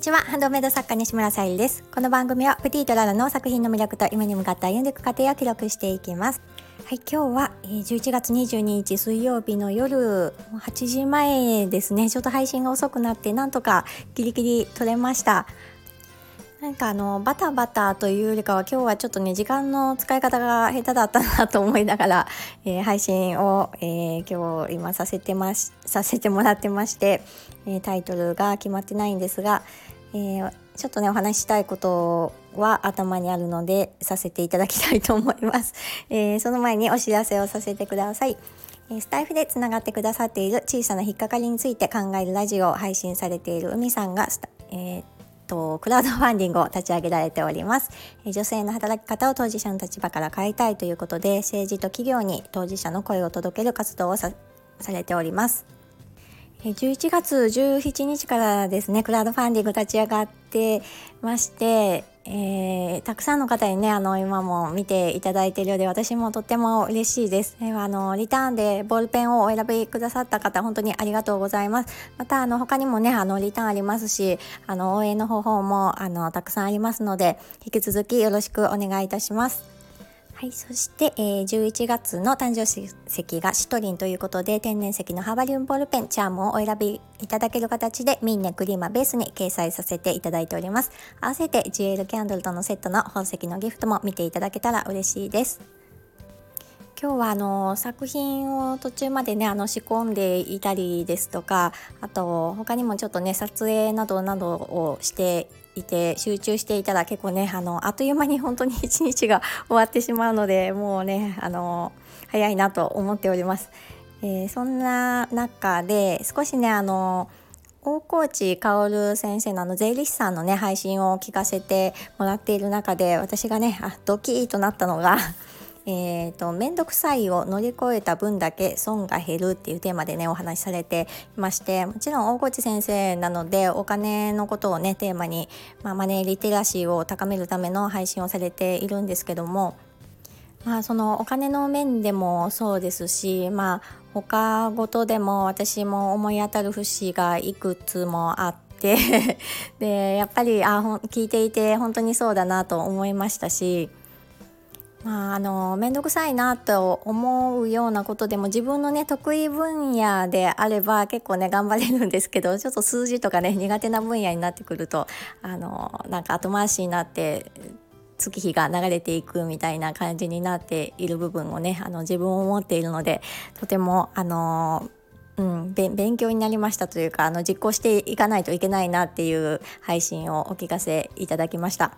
にちは。ハンドメイド作家西村さゆりです。この番組はプティとララの作品の魅力と夢に向かって歩んでいく過程を記録していきます。はい今日は11月22日水曜日の夜8時前ですね。ちょっと配信が遅くなってなんとかギリギリ撮れました。なんかあのバタバタというよりかは今日はちょっとね時間の使い方が下手だったなと思いながら、えー、配信を、えー、今日今させてましさせてもらってまして、えー、タイトルが決まってないんですが、えちょっとねお話ししたいことは頭にあるのでさせていただきたいと思います。えその前にお知らせをさせてください。スタイフでつながってくださっている小さな引っかかりについて考えるラジオを配信されている海さんが、えーとクラウドファンディングを立ち上げられております。女性の働き方を当事者の立場から変えたいということで政治と企業に当事者の声を届ける活動をされております。11月17日からですね、クラウドファンディング立ち上がってまして、えー、たくさんの方にね、あの、今も見ていただいているようで、私もとっても嬉しいです。えー、あの、リターンでボールペンをお選びくださった方、本当にありがとうございます。また、あの、他にもね、あの、リターンありますし、あの、応援の方法も、あの、たくさんありますので、引き続きよろしくお願いいたします。はい、そして、えー、11月の誕生石がシトリンということで天然石のハーバリウムボールペンチャームをお選びいただける形でミンネクリーマベースに掲載させていただいております。合わせて GL キャンドルとのセットの宝石のギフトも見ていただけたら嬉しいです。今日はあの作品を途中までねあの仕込んでいたりですとかあと他にもちょっとね撮影などなどをしていて集中していたら結構ねあのあっという間に本当に 一日が終わってしまうのでもうねあの早いなと思っております。えー、そんな中で少しねあの大河内薫先生のあの税理士さんのね配信を聞かせてもらっている中で私がねあドキッとなったのが えーと、面倒くさいを乗り越えた分だけ損が減るっていうテーマでねお話しされていましてもちろん大河内先生なのでお金のことをねテーマに、まあ、マネーリテラシーを高めるための配信をされているんですけどもまあそのお金の面でもそうですしまあ他ごとでも私も思い当たる節がいくつもあって でやっぱりあ聞いていて本当にそうだなと思いましたしまあ、あの面倒くさいなと思うようなことでも自分のね得意分野であれば結構ね頑張れるんですけどちょっと数字とかね苦手な分野になってくると あのなんか後回しになって月日が流れていくみたいな感じになっている部分をねあの自分を持っているのでとてもあのうん、勉強になりましたというかあの実行していかないといけないなっていう配信をお聞かせいただきました。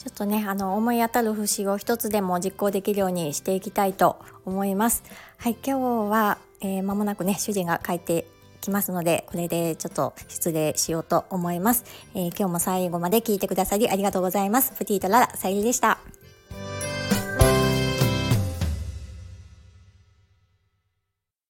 ちょっとねあの思い当たる節を一つでも実行できるようにしていきたいと思います。はい今日は、えー、間もなくね主人が帰ってきますのでこれでちょっと失礼しようと思います、えー、今日も最後まで聞いてくださりありがとうございます。プティートララさゆりでした。